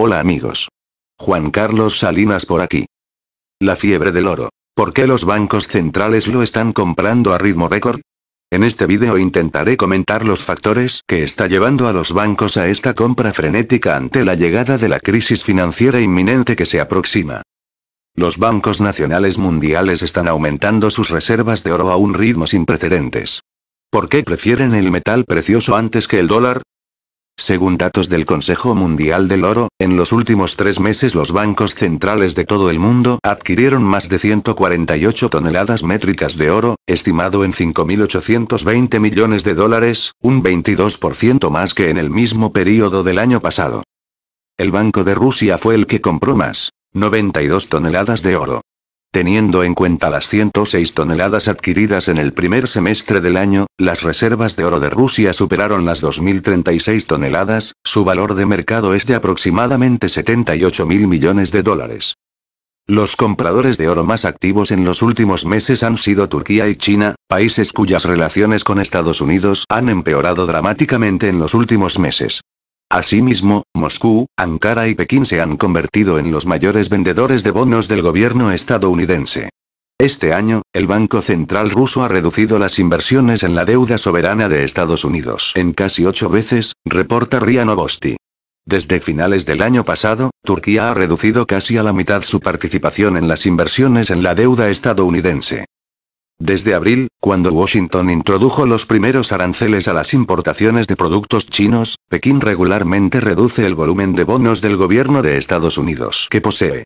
Hola amigos. Juan Carlos Salinas por aquí. La fiebre del oro. ¿Por qué los bancos centrales lo están comprando a ritmo récord? En este vídeo intentaré comentar los factores que está llevando a los bancos a esta compra frenética ante la llegada de la crisis financiera inminente que se aproxima. Los bancos nacionales mundiales están aumentando sus reservas de oro a un ritmo sin precedentes. ¿Por qué prefieren el metal precioso antes que el dólar? Según datos del Consejo Mundial del Oro, en los últimos tres meses los bancos centrales de todo el mundo adquirieron más de 148 toneladas métricas de oro, estimado en 5.820 millones de dólares, un 22% más que en el mismo periodo del año pasado. El Banco de Rusia fue el que compró más, 92 toneladas de oro. Teniendo en cuenta las 106 toneladas adquiridas en el primer semestre del año, las reservas de oro de Rusia superaron las 2.036 toneladas, su valor de mercado es de aproximadamente 78 mil millones de dólares. Los compradores de oro más activos en los últimos meses han sido Turquía y China, países cuyas relaciones con Estados Unidos han empeorado dramáticamente en los últimos meses. Asimismo, Moscú, Ankara y Pekín se han convertido en los mayores vendedores de bonos del gobierno estadounidense. Este año, el Banco Central ruso ha reducido las inversiones en la deuda soberana de Estados Unidos en casi ocho veces, reporta RIA Novosti. Desde finales del año pasado, Turquía ha reducido casi a la mitad su participación en las inversiones en la deuda estadounidense. Desde abril, cuando Washington introdujo los primeros aranceles a las importaciones de productos chinos, Pekín regularmente reduce el volumen de bonos del gobierno de Estados Unidos que posee.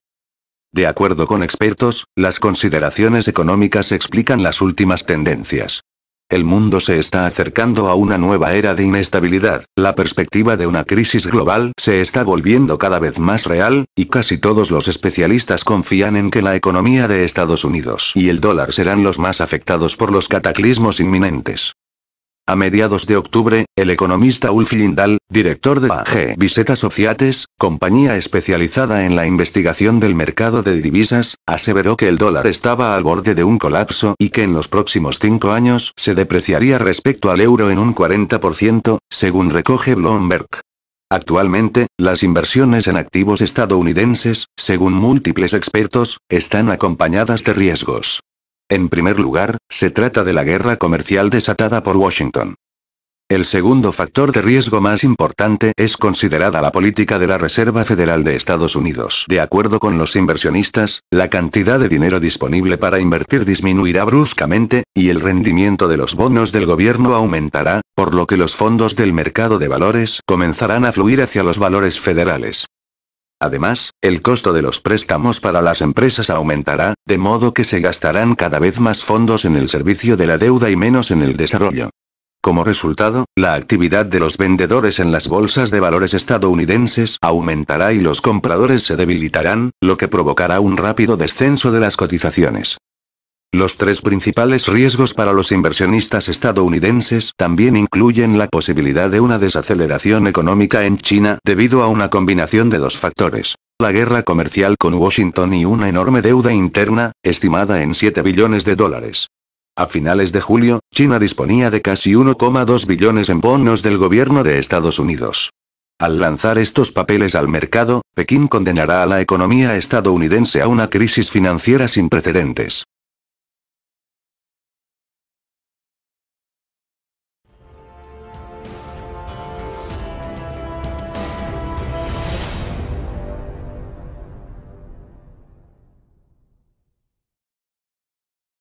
De acuerdo con expertos, las consideraciones económicas explican las últimas tendencias. El mundo se está acercando a una nueva era de inestabilidad, la perspectiva de una crisis global se está volviendo cada vez más real, y casi todos los especialistas confían en que la economía de Estados Unidos y el dólar serán los más afectados por los cataclismos inminentes. A mediados de octubre, el economista Ulf Lindahl, director de AG Viseta Associates, compañía especializada en la investigación del mercado de divisas, aseveró que el dólar estaba al borde de un colapso y que en los próximos cinco años se depreciaría respecto al euro en un 40%, según recoge Bloomberg. Actualmente, las inversiones en activos estadounidenses, según múltiples expertos, están acompañadas de riesgos. En primer lugar, se trata de la guerra comercial desatada por Washington. El segundo factor de riesgo más importante es considerada la política de la Reserva Federal de Estados Unidos. De acuerdo con los inversionistas, la cantidad de dinero disponible para invertir disminuirá bruscamente, y el rendimiento de los bonos del gobierno aumentará, por lo que los fondos del mercado de valores comenzarán a fluir hacia los valores federales. Además, el costo de los préstamos para las empresas aumentará, de modo que se gastarán cada vez más fondos en el servicio de la deuda y menos en el desarrollo. Como resultado, la actividad de los vendedores en las bolsas de valores estadounidenses aumentará y los compradores se debilitarán, lo que provocará un rápido descenso de las cotizaciones. Los tres principales riesgos para los inversionistas estadounidenses también incluyen la posibilidad de una desaceleración económica en China debido a una combinación de dos factores. La guerra comercial con Washington y una enorme deuda interna, estimada en 7 billones de dólares. A finales de julio, China disponía de casi 1,2 billones en bonos del gobierno de Estados Unidos. Al lanzar estos papeles al mercado, Pekín condenará a la economía estadounidense a una crisis financiera sin precedentes.